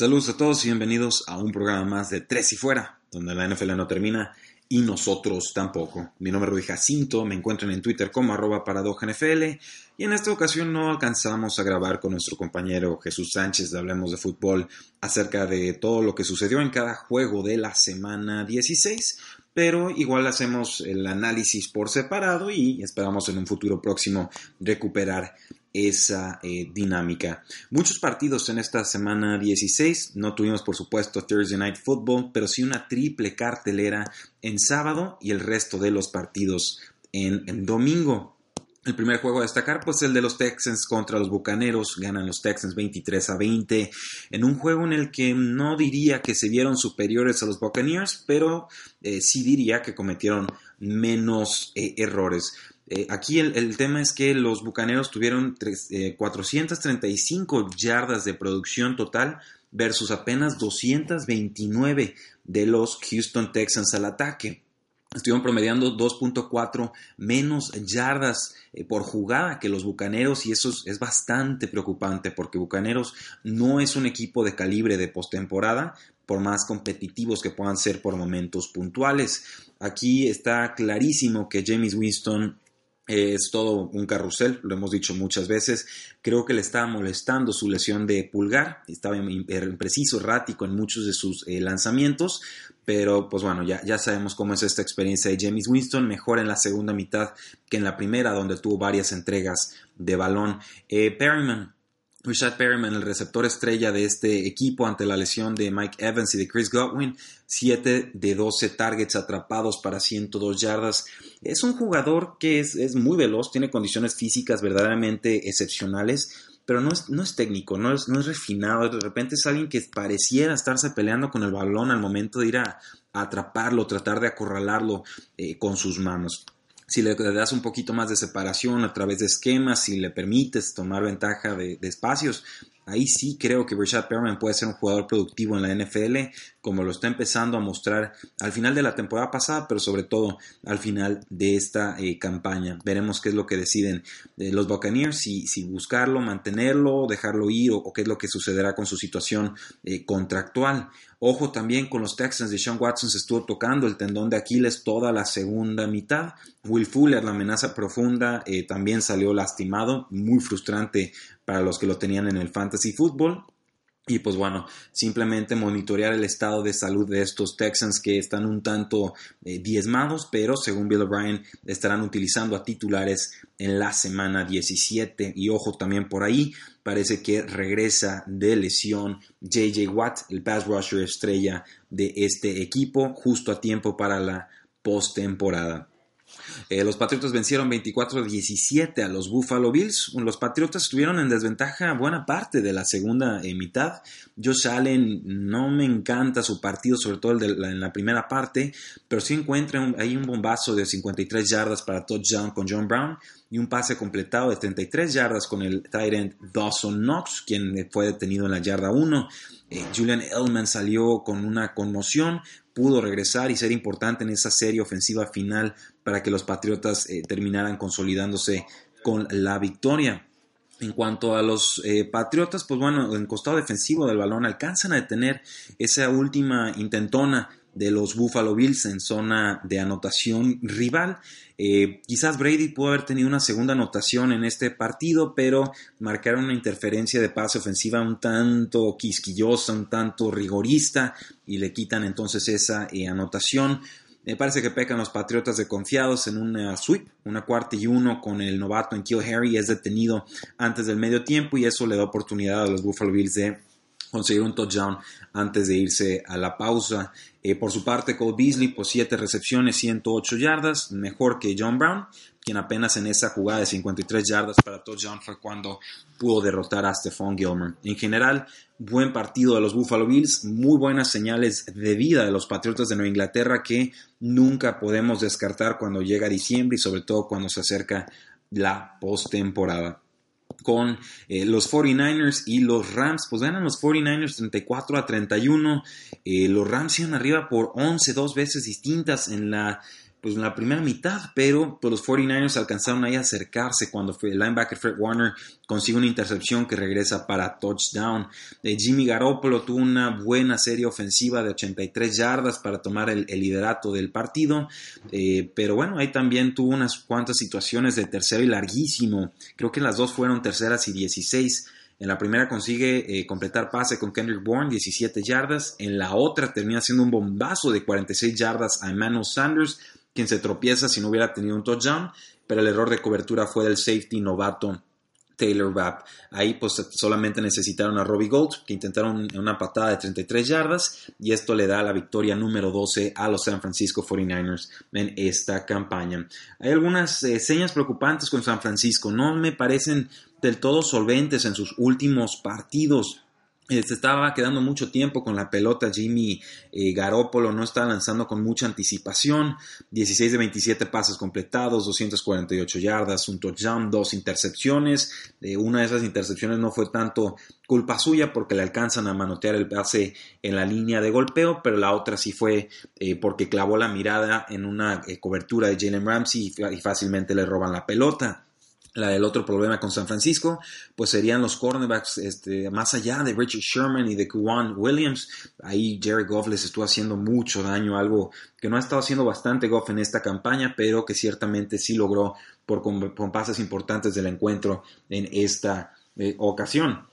Saludos a todos y bienvenidos a un programa más de Tres y Fuera, donde la NFL no termina y nosotros tampoco. Mi nombre es Rudy Jacinto, me encuentran en Twitter como arroba NFL y en esta ocasión no alcanzamos a grabar con nuestro compañero Jesús Sánchez de Hablemos de Fútbol acerca de todo lo que sucedió en cada juego de la semana 16, pero igual hacemos el análisis por separado y esperamos en un futuro próximo recuperar esa eh, dinámica. Muchos partidos en esta semana 16, no tuvimos por supuesto Thursday Night Football, pero sí una triple cartelera en sábado y el resto de los partidos en, domingo. El primer juego a destacar, pues el de los Texans contra los Bucaneros, ganan los Texans 23 a 20, en un juego en el que no diría que se vieron superiores a los Buccaneers, pero eh, sí diría que cometieron menos eh, errores. Eh, aquí el, tema es que los Bucaneros tuvieron 435 yardas de producción total versus apenas 229 de los Houston Texans al ataque estuvieron promediando 2.4 menos yardas eh, por jugada que los Bucaneros y eso es, bastante preocupante porque Bucaneros no es un equipo de calibre de postemporada por más competitivos que puedan ser por momentos puntuales. Aquí está clarísimo que James Winston es todo un carrusel, lo hemos dicho muchas veces. Creo que le estaba molestando su lesión de pulgar, estaba impreciso, errático en muchos de sus eh, lanzamientos, pero pues bueno, ya, ya sabemos cómo es esta experiencia de James Winston, mejor en la segunda mitad que en la primera, donde tuvo varias entregas de balón. Eh, Perryman, Richard Perryman, el receptor estrella de este equipo ante la lesión de Mike Evans y de Chris Godwin, 7 de 12 targets atrapados para 102 yardas. Es un jugador que es, muy veloz, tiene condiciones físicas verdaderamente excepcionales, pero no es, no es técnico, no es, no es, refinado. De repente es alguien que pareciera estarse peleando con el balón al momento de ir a, atraparlo, tratar de acorralarlo eh, con sus manos si le das un poquito más de separación a través de esquemas, si le permites tomar ventaja de, espacios, ahí sí creo que Richard Perman puede ser un jugador productivo en la NFL, como lo está empezando a mostrar al final de la temporada pasada, pero sobre todo al final de esta eh, campaña. Veremos qué es lo que deciden eh, los Buccaneers, si, si, buscarlo, mantenerlo, dejarlo ir o, qué es lo que sucederá con su situación eh, contractual. Ojo también con los Texans de Sean Watson se estuvo tocando el tendón de Aquiles toda la segunda mitad. Will Fuller, la amenaza profunda, también salió lastimado, muy frustrante para los que lo tenían en el fantasy football. Y pues bueno, simplemente monitorear el estado de salud de estos Texans que están un tanto eh, diezmados, pero según Bill O'Brien estarán utilizando a titulares en la semana 17. Y ojo también por ahí, parece que regresa de lesión JJ Watt, el pass rusher estrella de este equipo, justo a tiempo para la postemporada. Eh, los Patriotas vencieron 24-17 a los Buffalo Bills. Los Patriotas estuvieron en desventaja buena parte de la segunda eh, mitad. Josh Allen no me encanta su partido, sobre todo el en la primera parte, pero sí encuentra ahí un bombazo de 53 yardas para touchdown con John Brown y un pase completado de 33 yardas con el tight Dawson Knox, quien fue detenido en la yarda 1. Eh, Julian Edelman salió con una conmoción, pudo regresar y ser importante en esa serie ofensiva final para que los Patriotas eh, terminaran consolidándose con la victoria. En cuanto a los eh, Patriotas, pues bueno, en costado defensivo del balón alcanzan a detener esa última intentona de los Buffalo Bills en zona de anotación rival. Eh, quizás Brady pudo haber tenido una segunda anotación en este partido, pero marcaron una interferencia de pase ofensiva un tanto quisquillosa, un tanto rigorista y le quitan entonces esa anotación. Me parece que pecan los Patriotas de confiados en una sweep, una cuarta y uno con el novato en Kill Harry. Es detenido antes del medio tiempo y eso le da oportunidad a los Buffalo Bills de conseguir un touchdown antes de irse a la pausa. Eh, por su parte, Cole Beasley, pues 7 recepciones, 108 yardas, mejor que John Brown, quien apenas en esa jugada de 53 yardas para touchdown fue cuando pudo derrotar a Stephon Gilmer. En general, buen partido de los Buffalo Bills, muy buenas señales de vida de los Patriotas de Nueva Inglaterra que nunca podemos descartar cuando llega diciembre y sobre todo cuando se acerca la postemporada con eh, los 49ers y los Rams. Pues ganan los 49ers 34 a 31. Eh, los Rams iban arriba por 11, dos veces distintas en la pues en la primera mitad, pero pues, los 49ers alcanzaron ahí a acercarse cuando el linebacker Fred Warner consigue una intercepción que regresa para touchdown. Eh, Jimmy Garoppolo tuvo una buena serie ofensiva de 83 yardas para tomar el, liderato del partido, eh, pero bueno, ahí también tuvo unas cuantas situaciones de tercero y larguísimo. Creo que las dos fueron terceras y 16. En la primera consigue eh, completar pase con Kendrick Bourne, 17 yardas. En la otra termina haciendo un bombazo de 46 yardas a Emmanuel Sanders quien se tropieza si no hubiera tenido un touchdown, pero el error de cobertura fue del safety novato Taylor Rapp. Ahí pues solamente necesitaron a Robbie Gold, que intentaron una patada de 33 yardas, y esto le da la victoria número 12 a los San Francisco 49ers en esta campaña. Hay algunas eh, señas preocupantes con San Francisco, no me parecen del todo solventes en sus últimos partidos. Eh, se estaba quedando mucho tiempo con la pelota. Jimmy eh, Garoppolo no está lanzando con mucha anticipación. 16 de 27 pases completados, 248 yardas, un touchdown, dos intercepciones. Eh, una de esas intercepciones no fue tanto culpa suya porque le alcanzan a manotear el pase en la línea de golpeo, pero la otra sí fue porque clavó la mirada en una cobertura de Jalen Ramsey y fácilmente le roban la pelota. La del otro problema con San Francisco, pues serían los cornerbacks, este, más allá de Richard Sherman y de Kuwan Williams. Ahí Jerry Goff les estuvo haciendo mucho daño, algo que no ha estado haciendo bastante Goff en esta campaña, pero que ciertamente sí logró por con, pases importantes del encuentro en esta eh, ocasión.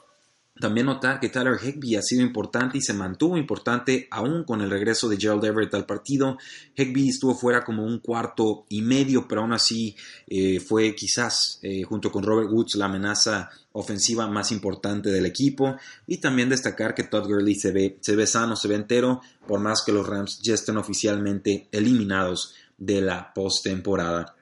También notar que Tyler Higby ha sido importante y se mantuvo importante aún con el regreso de Gerald Everett al partido. Higby estuvo fuera como un cuarto y medio, pero aún así eh, fue quizás eh, junto con Robert Woods la amenaza ofensiva más importante del equipo. Y también destacar que Todd Gurley se ve, se ve sano, se ve entero, por más que los Rams ya estén oficialmente eliminados de la postemporada.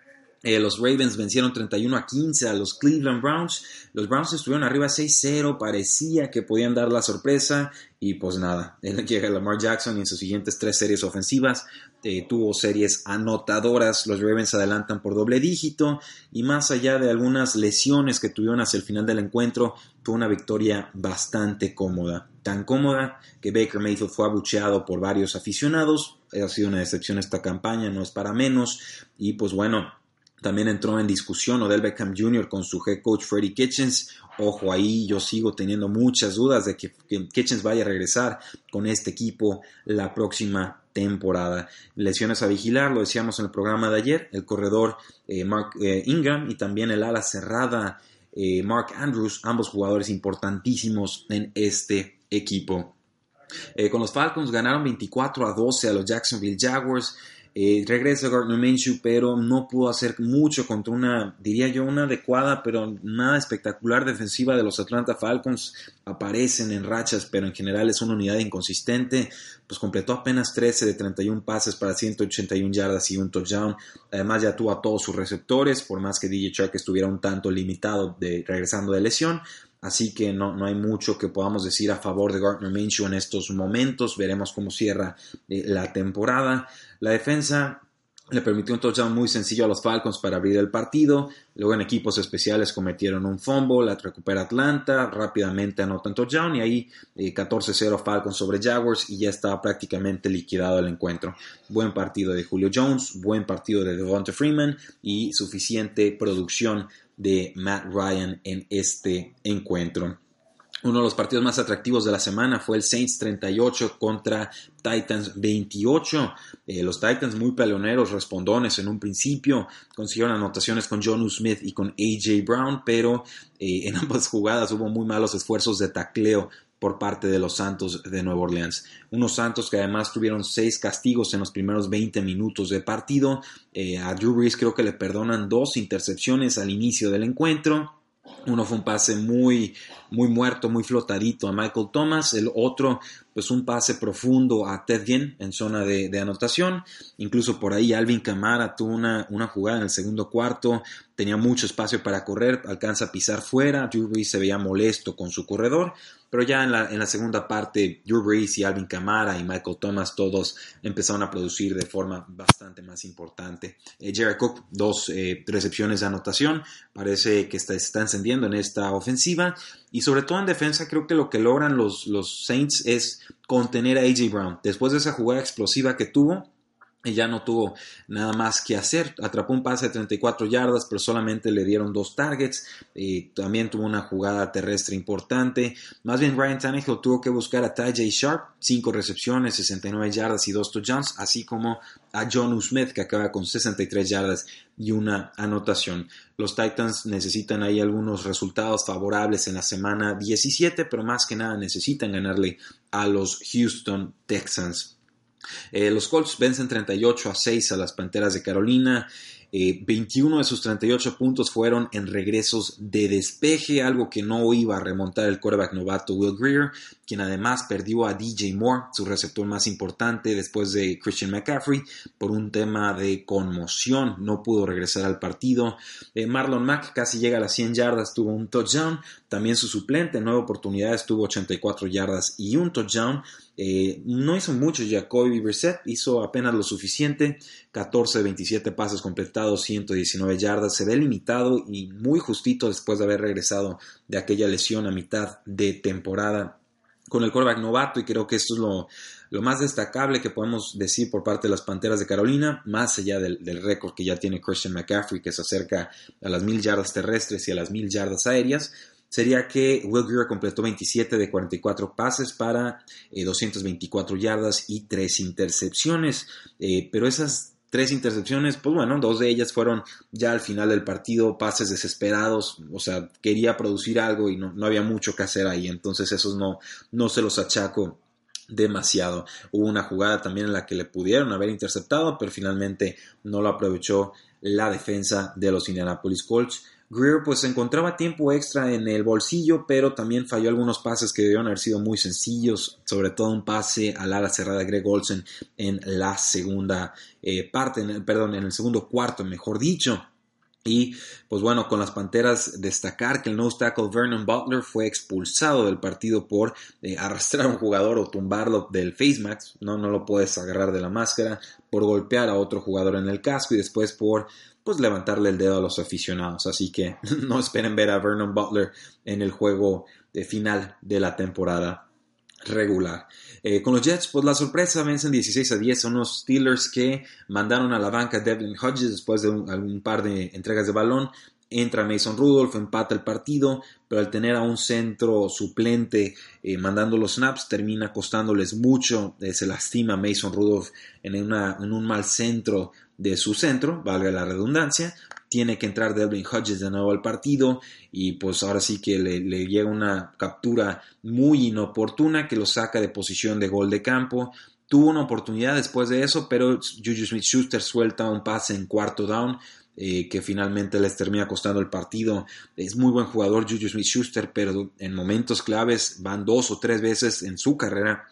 Eh, los Ravens vencieron 31 a 15 a los Cleveland Browns. Los Browns estuvieron arriba 6-0, parecía que podían dar la sorpresa y pues nada, llega Lamar Jackson y en sus siguientes tres series ofensivas eh, tuvo series anotadoras. Los Ravens adelantan por doble dígito y más allá de algunas lesiones que tuvieron hacia el final del encuentro, fue una victoria bastante cómoda. Tan cómoda que Baker Mayfield fue abucheado por varios aficionados. Ha sido una decepción esta campaña, no es para menos. Y pues bueno, también entró en discusión Odell Beckham Jr. con su head coach Freddie Kitchens. Ojo ahí, yo sigo teniendo muchas dudas de que, Kitchens vaya a regresar con este equipo la próxima temporada. Lesiones a vigilar, lo decíamos en el programa de ayer, el corredor eh, Mark eh, Ingram y también el ala cerrada eh, Mark Andrews, ambos jugadores importantísimos en este equipo. con los Falcons ganaron 24 a 12 a los Jacksonville Jaguars. Eh, regresa Gardner Minshew, pero no pudo hacer mucho contra una, diría yo, una adecuada, pero nada espectacular defensiva de los Atlanta Falcons. Aparecen en rachas, pero en general es una unidad inconsistente. Pues completó apenas 13 de 31 pases para 181 yardas y un touchdown. Además ya tuvo a todos sus receptores, por más que DJ Shark estuviera un tanto limitado de, regresando de lesión. Así que no, no, hay mucho que podamos decir a favor de Gardner Minshew en estos momentos. Veremos cómo cierra eh, la temporada. La defensa le permitió un touchdown muy sencillo a los Falcons para abrir el partido. Luego en equipos especiales cometieron un fumble, la recupera Atlanta, rápidamente anotan touchdown y ahí 14-0 eh, Falcons sobre Jaguars y ya estaba prácticamente liquidado el encuentro. Buen partido de Julio Jones, buen partido de Devonta Freeman y suficiente producción de Matt Ryan en este encuentro. Uno de los partidos más atractivos de la semana fue el Saints 38 contra Titans 28. Eh, los Titans muy peleoneros, respondones en un principio, consiguieron anotaciones con John Smith y con AJ Brown, pero eh, en ambas jugadas hubo muy malos esfuerzos de tacleo por parte de los Santos de Nueva Orleans. Unos Santos que además tuvieron seis castigos en los primeros 20 minutos de partido. Eh, a Drew Brees creo que le perdonan dos intercepciones al inicio del encuentro. Uno fue un pase muy, muy muerto, muy flotadito a Michael Thomas. El otro, pues un pase profundo a Ted en zona de, anotación. Incluso por ahí Alvin Camara tuvo una, una, jugada en el segundo cuarto. Tenía mucho espacio para correr, alcanza a pisar fuera. Drew Brees se veía molesto con su corredor. Pero ya en la, en la segunda parte, Drew Brees y Alvin Camara y Michael Thomas todos empezaron a producir de forma bastante más importante. Eh, Jared Cook, dos eh, recepciones de anotación. Parece que está, está encendiendo en esta ofensiva. Y sobre todo en defensa, creo que lo que logran los, los Saints es contener a AJ Brown. Después de esa jugada explosiva que tuvo, y ya no tuvo nada más que hacer. Atrapó un pase de 34 yardas, pero solamente le dieron dos targets. y también tuvo una jugada terrestre importante. Más bien, Ryan Tannehill tuvo que buscar a Ty J. Sharp, 5 recepciones, 69 yardas y 2 touchdowns, así como a John Smith, que acaba con 63 yardas y una anotación. Los Titans necesitan ahí algunos resultados favorables en la semana 17, pero más que nada necesitan ganarle a los Houston Texans. Eh, los Colts vencen 38 a 6 a las Panteras de Carolina. 21 eh, de sus 38 puntos fueron en regresos de despeje, algo que no iba a remontar el quarterback novato Will Greer, quien además perdió a DJ Moore, su receptor más importante después de Christian McCaffrey, por un tema de conmoción. No pudo regresar al partido. Eh, Marlon Mack casi llega a las 100 yardas, tuvo un touchdown. También su suplente en nueva oportunidad tuvo 84 yardas y un touchdown. Eh, no hizo mucho Jacoby Brissett, hizo apenas lo suficiente, 14 de 27 pases completados, 119 yardas, se ve limitado y muy justito después de haber regresado de aquella lesión a mitad de temporada con el quarterback novato y creo que esto es lo, más destacable que podemos decir por parte de las Panteras de Carolina, más allá del, del récord que ya tiene Christian McCaffrey, que se acerca a las mil yardas terrestres y a las mil yardas aéreas sería que Will Greer completó 27 de 44 pases para 224 eh, yardas y 3 intercepciones. Eh, pero esas tres intercepciones, pues bueno, dos de ellas fueron ya al final del partido, pases desesperados, o sea, quería producir algo y no, no había mucho que hacer ahí, entonces esos no, no se los achaco demasiado. Hubo una jugada también en la que le pudieron haber interceptado, pero finalmente no lo aprovechó la defensa de los Indianapolis Colts. Greer pues encontraba tiempo extra en el bolsillo, pero también falló algunos pases que debieron haber sido muy sencillos, sobre todo un pase al ala cerrada Greg Olsen en la segunda eh, parte, perdón, en el segundo cuarto, mejor dicho. Y pues bueno, con las Panteras destacar que el nose tackle Vernon Butler fue expulsado del partido por eh, arrastrar a un jugador o tumbarlo del face mask, no, no lo puedes agarrar de la máscara, por golpear a otro jugador en el casco y después por pues levantarle el dedo a los aficionados. Así que no esperen ver a Vernon Butler en el juego de final de la temporada regular. Eh, con los Jets, pues la sorpresa vencen 16 a 10 son unos Steelers que mandaron a la banca Devlin Hodges después de un, par de entregas de balón. Entra Mason Rudolph, empata el partido, pero al tener a un centro suplente eh, mandando los snaps, termina costándoles mucho. Eh, se lastima Mason Rudolph en, en un mal centro de su centro, valga la redundancia, tiene que entrar Devlin Hodges de nuevo al partido y pues ahora sí que le, llega una captura muy inoportuna que lo saca de posición de gol de campo. Tuvo una oportunidad después de eso, pero Juju Smith-Schuster suelta un pase en cuarto down eh, que finalmente les termina costando el partido. Es muy buen jugador Juju Smith-Schuster, pero en momentos claves van dos o tres veces en su carrera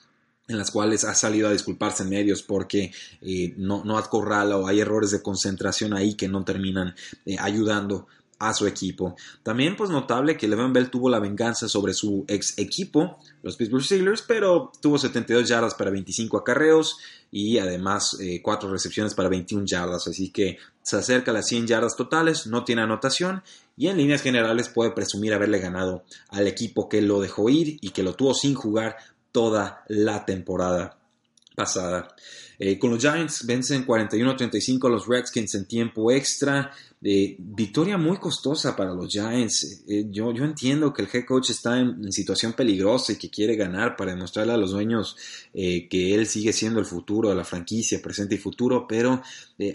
en las cuales ha salido a disculparse en medios porque eh, no, no acorrala o hay errores de concentración ahí que no terminan eh, ayudando a su equipo. También pues notable que Levan Bell tuvo la venganza sobre su ex equipo, los Pittsburgh Steelers, pero tuvo 72 yardas para 25 acarreos y además 4 eh, recepciones para 21 yardas, así que se acerca a las 100 yardas totales, no tiene anotación y en líneas generales puede presumir haberle ganado al equipo que lo dejó ir y que lo tuvo sin jugar toda la temporada pasada. Eh, con los Giants vencen 41-35 a los Redskins en tiempo extra. Eh, victoria muy costosa para los Giants. Eh, yo, yo, entiendo que el head coach está en, situación peligrosa y que quiere ganar para demostrarle a los dueños que él sigue siendo el futuro de la franquicia, presente y futuro, pero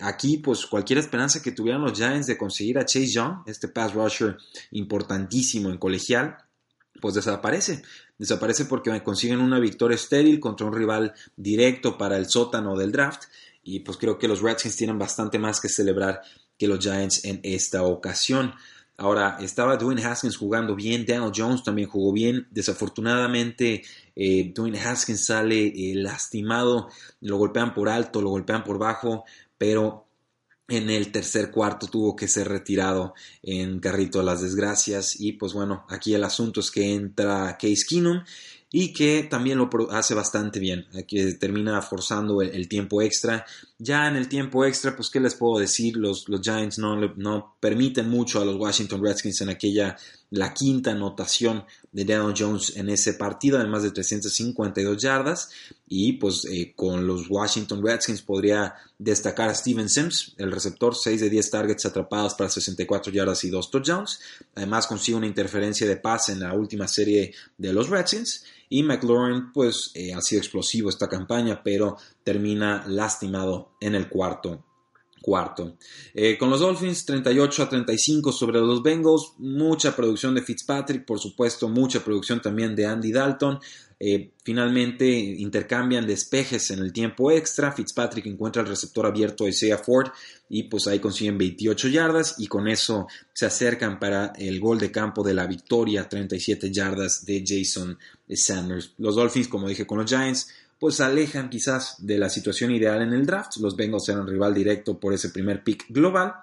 aquí pues cualquier esperanza que tuvieran los Giants de conseguir a Chase Young, este pass rusher importantísimo en colegial, pues desaparece. Desaparece porque consiguen una victoria estéril contra un rival directo para el sótano del draft. Y pues creo que los Redskins tienen bastante más que celebrar que los Giants en esta ocasión. Ahora, estaba Dwayne Haskins jugando bien, Daniel Jones también jugó bien. Desafortunadamente, eh, Dwayne Haskins sale eh, lastimado, lo golpean por alto, lo golpean por bajo, pero en el tercer cuarto tuvo que ser retirado en carrito a las desgracias. Y pues bueno, aquí el asunto es que entra Case Keenum y que también lo hace bastante bien, que termina forzando el, tiempo extra. Ya en el tiempo extra, pues qué les puedo decir, los, los Giants no, no permiten mucho a los Washington Redskins en aquella, la quinta anotación de Daniel Jones en ese partido, además de 352 yardas, y pues eh, con los Washington Redskins podría destacar a Steven Sims, el receptor, 6 de 10 targets atrapados para 64 yardas y 2 touchdowns, además consigue una interferencia de pase en la última serie de los Redskins, y McLaurin, pues eh, ha sido explosivo esta campaña, pero termina lastimado en el cuarto cuarto. Eh, con los Dolphins 38 a 35 sobre los Bengals, mucha producción de Fitzpatrick, por supuesto, mucha producción también de Andy Dalton. Eh, finalmente intercambian despejes en el tiempo extra. Fitzpatrick encuentra el receptor abierto de Isaiah Ford y pues ahí consiguen 28 yardas y con eso se acercan para el gol de campo de la victoria, 37 yardas de Jason Sanders. Los Dolphins, como dije con los Giants, pues alejan quizás de la situación ideal en el draft. Los Bengals eran rival directo por ese primer pick global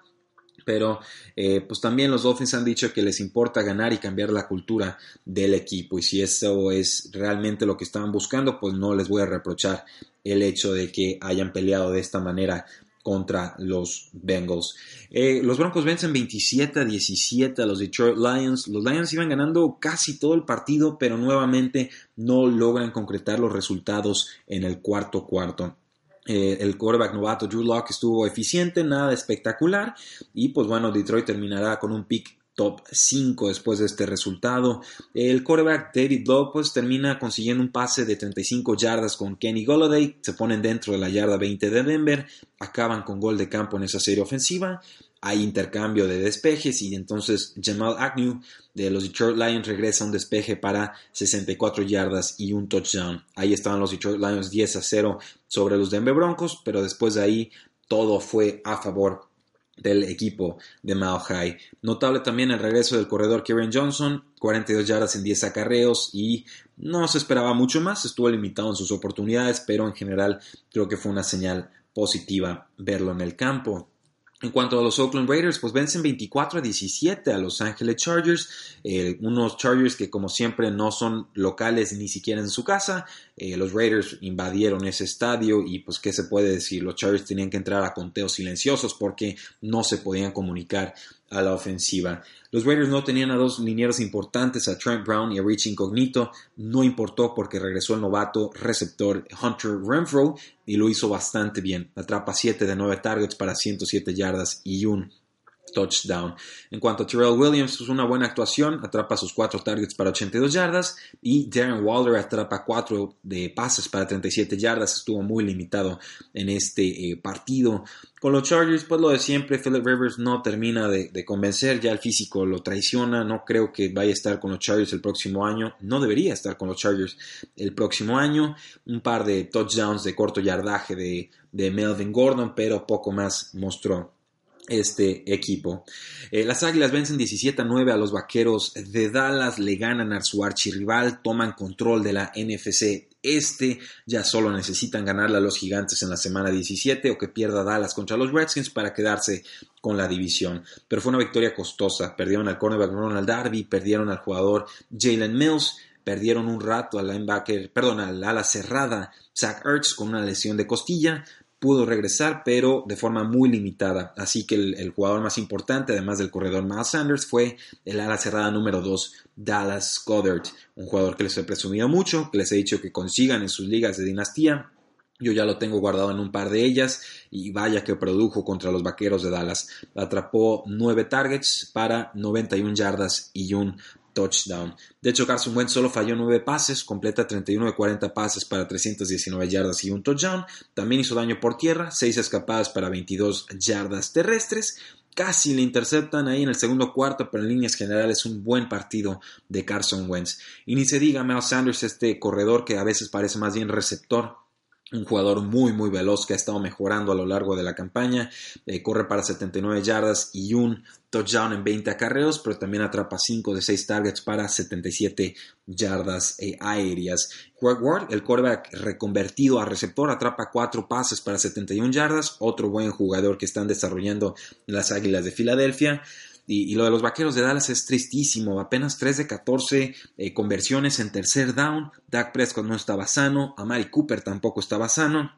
pero eh, pues también los Dolphins han dicho que les importa ganar y cambiar la cultura del equipo y si eso es realmente lo que estaban buscando pues no les voy a reprochar el hecho de que hayan peleado de esta manera contra los Bengals. Eh, los Broncos vencen 27 a 17 a los Detroit Lions. Los Lions iban ganando casi todo el partido, pero nuevamente no logran concretar los resultados en el cuarto cuarto. Eh, el quarterback novato Drew Locke estuvo eficiente, nada espectacular. Y pues bueno, Detroit terminará con un pick top 5 después de este resultado. El quarterback David Lowe pues, termina consiguiendo un pase de 35 yardas con Kenny Golladay, se ponen dentro de la yarda 20 de Denver, acaban con gol de campo en esa serie ofensiva. Hay intercambio de despejes y entonces Jamal Agnew de los Detroit Lions regresa un despeje para 64 yardas y un touchdown. Ahí estaban los Detroit Lions 10 a 0 sobre los Denver Broncos, pero después de ahí todo fue a favor del equipo de Mile High. Notable también el regreso del corredor Kieran Johnson, 42 yardas en 10 acarreos y no se esperaba mucho más, estuvo limitado en sus oportunidades, pero en general creo que fue una señal positiva verlo en el campo. En cuanto a los Oakland Raiders, pues vencen 24 a 17 a Los Angeles Chargers, eh, unos Chargers que como siempre no son locales ni siquiera en su casa. Eh, los Raiders invadieron ese estadio y pues qué se puede decir, los Chargers tenían que entrar a conteos silenciosos porque no se podían comunicar a la ofensiva. Los Raiders no tenían a dos linieros importantes, a Trent Brown y a Rich Incognito. No importó porque regresó el novato receptor Hunter Renfro y lo hizo bastante bien. Atrapa 7 de 9 targets para 107 yardas y un touchdown. En cuanto a Terrell Williams, es una buena actuación, atrapa sus 4 targets para 82 yardas y Darren Waller atrapa 4 de pases para 37 yardas, estuvo muy limitado en este eh, partido. Con los Chargers, pues lo de siempre, Philip Rivers no termina de, convencer, ya el físico lo traiciona, no creo que vaya a estar con los Chargers el próximo año, no debería estar con los Chargers el próximo año, un par de touchdowns de corto yardaje de Melvin Gordon, pero poco más mostró este equipo. Eh, las Águilas vencen 17 a 9 a los Vaqueros de Dallas, le ganan a su archirrival, toman control de la NFC este, ya solo necesitan ganarle a los Gigantes en la semana 17 o que pierda Dallas contra los Redskins para quedarse con la división. Pero fue una victoria costosa, perdieron al cornerback Ronald Darby, perdieron al jugador Jalen Mills, perdieron un rato al linebacker, perdón, al ala cerrada Zach Ertz con una lesión de costilla, pudo regresar, pero de forma muy limitada. Así que el, jugador más importante, además del corredor Miles Sanders, fue el ala cerrada número 2, Dallas Goddard, un jugador que les he presumido mucho, que les he dicho que consigan en sus ligas de dinastía. Yo ya lo tengo guardado en un par de ellas y vaya que produjo contra los Vaqueros de Dallas. Atrapó 9 targets para 91 yardas y un touchdown. De hecho, Carson Wentz solo falló 9 pases, completa 31 de 40 pases para 319 yardas y un touchdown. También hizo daño por tierra, 6 escapadas para 22 yardas terrestres. Casi le interceptan ahí en el segundo cuarto, pero en líneas generales un buen partido de Carson Wentz. Y ni se diga Mel Sanders, este corredor que a veces parece más bien receptor un jugador muy muy veloz que ha estado mejorando a lo largo de la campaña, eh, corre para 79 yardas y un touchdown en 20 acarreos, pero también atrapa 5 de 6 targets para 77 yardas eh, aéreas. Ward, el quarterback reconvertido a receptor, atrapa 4 pases para 71 yardas, otro buen jugador que están desarrollando las Águilas de Filadelfia. Y, lo de los vaqueros de Dallas es tristísimo. Apenas 3 de 14 eh, conversiones en tercer down. Dak Prescott no estaba sano. Amari Cooper tampoco estaba sano.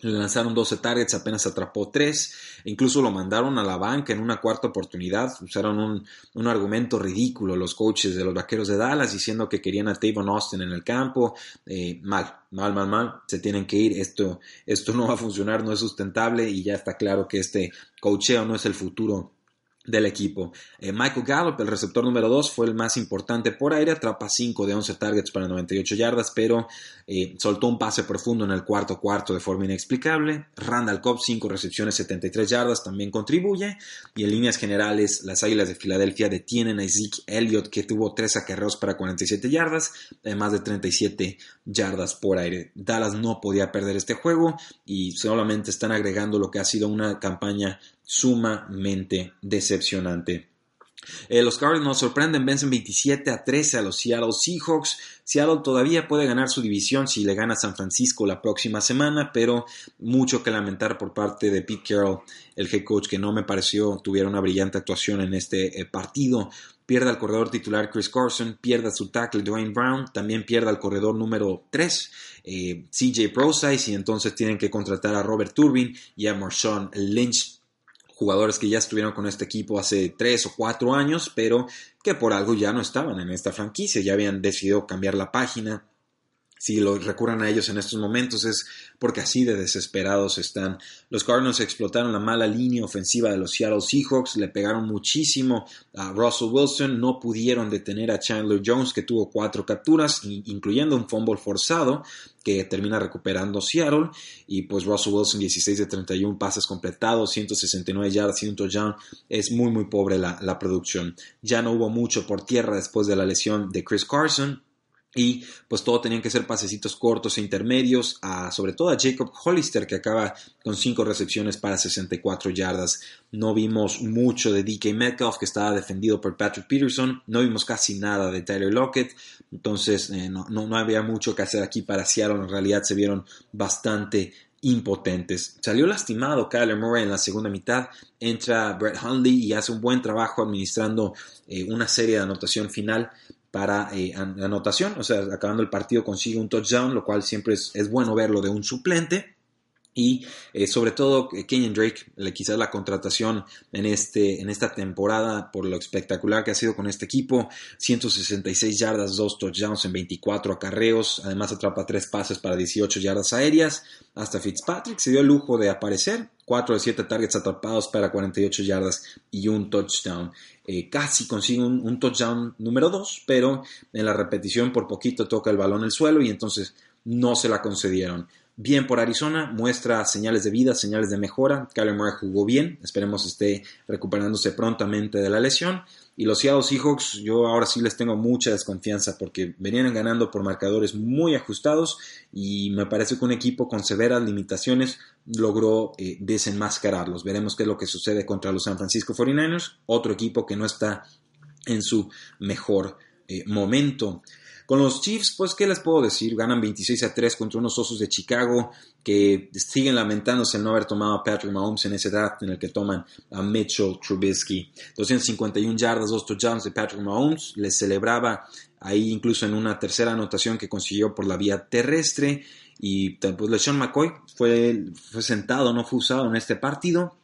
Le lanzaron 12 targets, apenas atrapó 3. Incluso lo mandaron a la banca en una cuarta oportunidad. Usaron un, argumento ridículo los coaches de los vaqueros de Dallas diciendo que querían a Tavon Austin en el campo. Eh, mal, mal, mal, mal. Se tienen que ir. Esto, esto no va a funcionar, no es sustentable y ya está claro que este coacheo no es el futuro del equipo. Eh, Michael Gallup, el receptor número 2, fue el más importante por aire, atrapa 5 de 11 targets para 98 yardas, pero eh, soltó un pase profundo en el cuarto cuarto de forma inexplicable. Randall Cobb, 5 recepciones, 73 yardas, también contribuye. Y en líneas generales, las Águilas de Filadelfia detienen a Zeke Elliott, que tuvo 3 acarreos para 47 yardas, además de 37 yardas por aire. Dallas no podía perder este juego y solamente están agregando lo que ha sido una campaña sumamente decepcionante. Eh, los Cardinals sorprenden, vencen 27 a 13 a los Seattle Seahawks. Seattle todavía puede ganar su división si le gana a San Francisco la próxima semana, pero mucho que lamentar por parte de Pete Carroll, el head coach que no me pareció tuviera una brillante actuación en este eh, partido. Pierde al corredor titular Chris Carson, pierde su tackle Dwayne Brown, también pierde al corredor número 3, eh, CJ Prosize, y entonces tienen que contratar a Robert Turbin y a Marshawn Lynch jugadores que ya estuvieron con este equipo hace tres o cuatro años, pero que por algo ya no estaban en esta franquicia, ya habían decidido cambiar la página, si lo recurran a ellos en estos momentos es porque así de desesperados están. Los Cardinals explotaron la mala línea ofensiva de los Seattle Seahawks, le pegaron muchísimo a Russell Wilson, no pudieron detener a Chandler Jones que tuvo cuatro capturas, incluyendo un fumble forzado que termina recuperando Seattle y pues Russell Wilson 16 de 31 pases completados, 169 yardas y un touchdown, es muy muy pobre la, la producción. Ya no hubo mucho por tierra después de la lesión de Chris Carson, y pues todo tenían que ser pasecitos cortos e intermedios, sobre todo a Jacob Hollister que acaba con 5 recepciones para 64 yardas. No vimos mucho de DK Metcalf que estaba defendido por Patrick Peterson, no vimos casi nada de Tyler Lockett, entonces eh, no, no, había mucho que hacer aquí para Seattle, en realidad se vieron bastante impotentes. Salió lastimado Kyler Murray en la segunda mitad, entra Brett Hundley y hace un buen trabajo administrando eh, una serie de anotación final para eh, anotación, o sea, acabando el partido consigue un touchdown, lo cual siempre es, es bueno verlo de un suplente. Y eh, sobre todo eh, Kenyon Drake, quizás la contratación en, este, en esta temporada por lo espectacular que ha sido con este equipo. 166 yardas, 2 touchdowns en 24 acarreos. Además atrapa 3 pases para 18 yardas aéreas. Hasta Fitzpatrick se dio el lujo de aparecer. 4 de 7 targets atrapados para 48 yardas y un touchdown. Eh, casi consigue un, touchdown número 2, pero en la repetición por poquito toca el balón en el suelo y entonces no se la concedieron. Bien por Arizona, muestra señales de vida, señales de mejora. Kyler Murray jugó bien, esperemos esté recuperándose prontamente de la lesión. Y los Seattle Seahawks, yo ahora sí les tengo mucha desconfianza porque venían ganando por marcadores muy ajustados y me parece que un equipo con severas limitaciones logró eh, desenmascararlos. Veremos qué es lo que sucede contra los San Francisco 49ers, otro equipo que no está en su mejor eh, momento. Con los Chiefs, pues, ¿qué les puedo decir? Ganan 26 a 3 contra unos Osos de Chicago que siguen lamentándose el no haber tomado a Patrick Mahomes en ese draft en el que toman a Mitchell Trubisky. 251 yardas, dos touchdowns de Patrick Mahomes. Les celebraba ahí incluso en una tercera anotación que consiguió por la vía terrestre. Y pues LeSean McCoy fue sentado, no fue usado en este partido.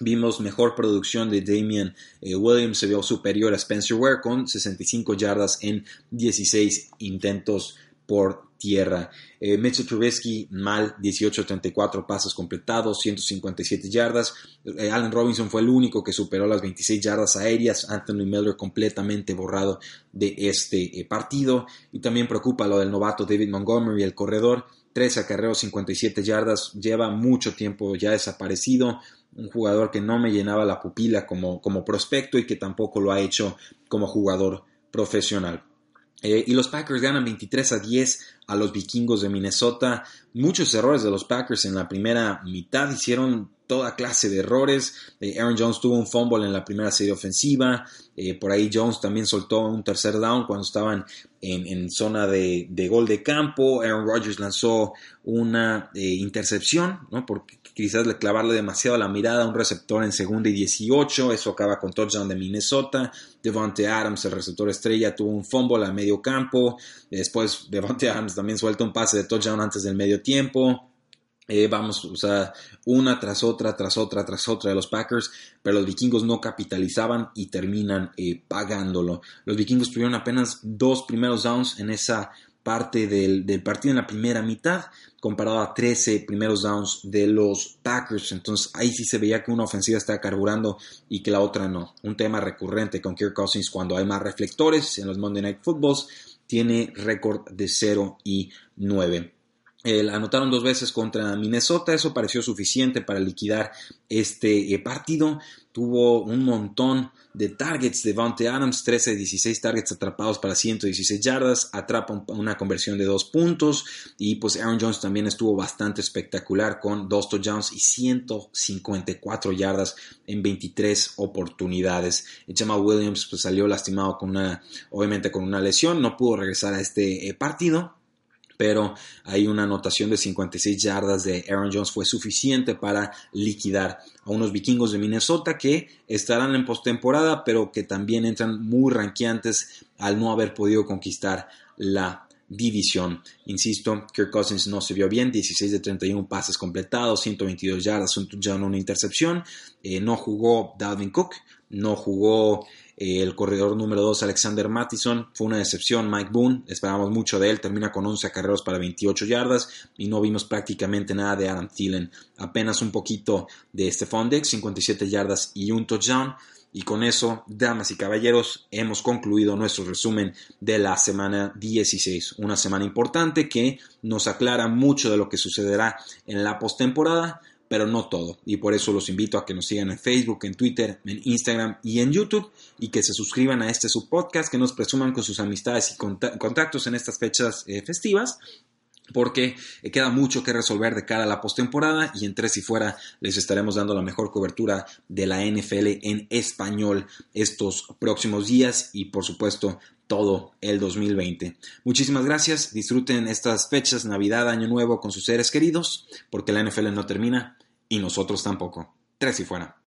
Vimos mejor producción de Damian eh, Williams, se vio superior a Spencer Ware con 65 yardas en 16 intentos por tierra. Eh, Mitchell Trubisky mal, 18-34 pasos completados, 157 yardas. Eh, Allen Robinson fue el único que superó las 26 yardas aéreas. Anthony Miller completamente borrado de este partido. Y también preocupa lo del novato David Montgomery, el corredor. 13 acarreos, 57 yardas. Lleva mucho tiempo ya desaparecido un jugador que no me llenaba la pupila como, como prospecto y que tampoco lo ha hecho como jugador profesional. Eh, y los Packers ganan 23 a 10 a los vikingos de Minnesota. muchos errores de los Packers en la primera mitad, hicieron toda clase de errores. Eh, Aaron Jones tuvo un fumble en la primera serie ofensiva. Eh, por ahí Jones también soltó un tercer down cuando estaban en, zona de, gol de campo. Aaron Rodgers lanzó una eh, intercepción, ¿no? Porque quizás le clavarle demasiado la mirada a un receptor en segunda y 18. Eso acaba con touchdown de Minnesota. Devontae Adams, el receptor estrella, tuvo un fumble a medio campo. Después Devontae Adams también suelta un pase de touchdown antes del medio tiempo. Eh, vamos, o sea, una tras otra, tras otra, tras otra de los Packers, pero los vikingos no capitalizaban y terminan eh, pagándolo. Los vikingos tuvieron apenas dos primeros downs en esa parte del, partido en la primera mitad, comparado a 13 primeros downs de los Packers. Entonces ahí sí se veía que una ofensiva está carburando y que la otra no. Un tema recurrente con Kirk Cousins cuando hay más reflectores en los Monday Night Footballs, tiene récord de 0 y 9 anotaron dos veces contra Minnesota, eso pareció suficiente para liquidar este eh, partido. Tuvo un montón de targets de Vontae Adams, 13 de 16 targets atrapados para 116 yardas, atrapa una conversión de dos puntos y pues Aaron Jones también estuvo bastante espectacular con dos touchdowns y 154 yardas en 23 oportunidades. Jamal Williams pues, salió lastimado con una, obviamente con una lesión, no pudo regresar a este eh, partido, pero hay una anotación de 56 yardas de Aaron Jones fue suficiente para liquidar a unos vikingos de Minnesota que estarán en postemporada, pero que también entran muy ranqueantes al no haber podido conquistar la división. Insisto, Kirk Cousins no se vio bien, 16 de 31 pases completados, 122 yardas, un touchdown, una intercepción. Eh, no jugó Dalvin Cook, no jugó eh, el corredor número 2, Alexander Mattison, fue una decepción. Mike Boone, esperábamos mucho de él, termina con 11 carreros para 28 yardas y no vimos prácticamente nada de Adam Thielen. Apenas un poquito de Stephon Dex, 57 yardas y un touchdown. Y con eso, damas y caballeros, hemos concluido nuestro resumen de la semana 16. Una semana importante que nos aclara mucho de lo que sucederá en la postemporada pero no todo. Y por eso los invito a que nos sigan en Facebook, en Twitter, en Instagram y en YouTube y que se suscriban a este subpodcast, que nos presuman con sus amistades y contactos en estas fechas eh, festivas porque eh, queda mucho que resolver de cara a la postemporada y en tres y fuera les estaremos dando la mejor cobertura de la NFL en español estos próximos días y por supuesto todo el 2020. Muchísimas gracias, disfruten estas fechas, Navidad, Año Nuevo con sus seres queridos, porque la NFL no termina y nosotros tampoco. Tres y fuera.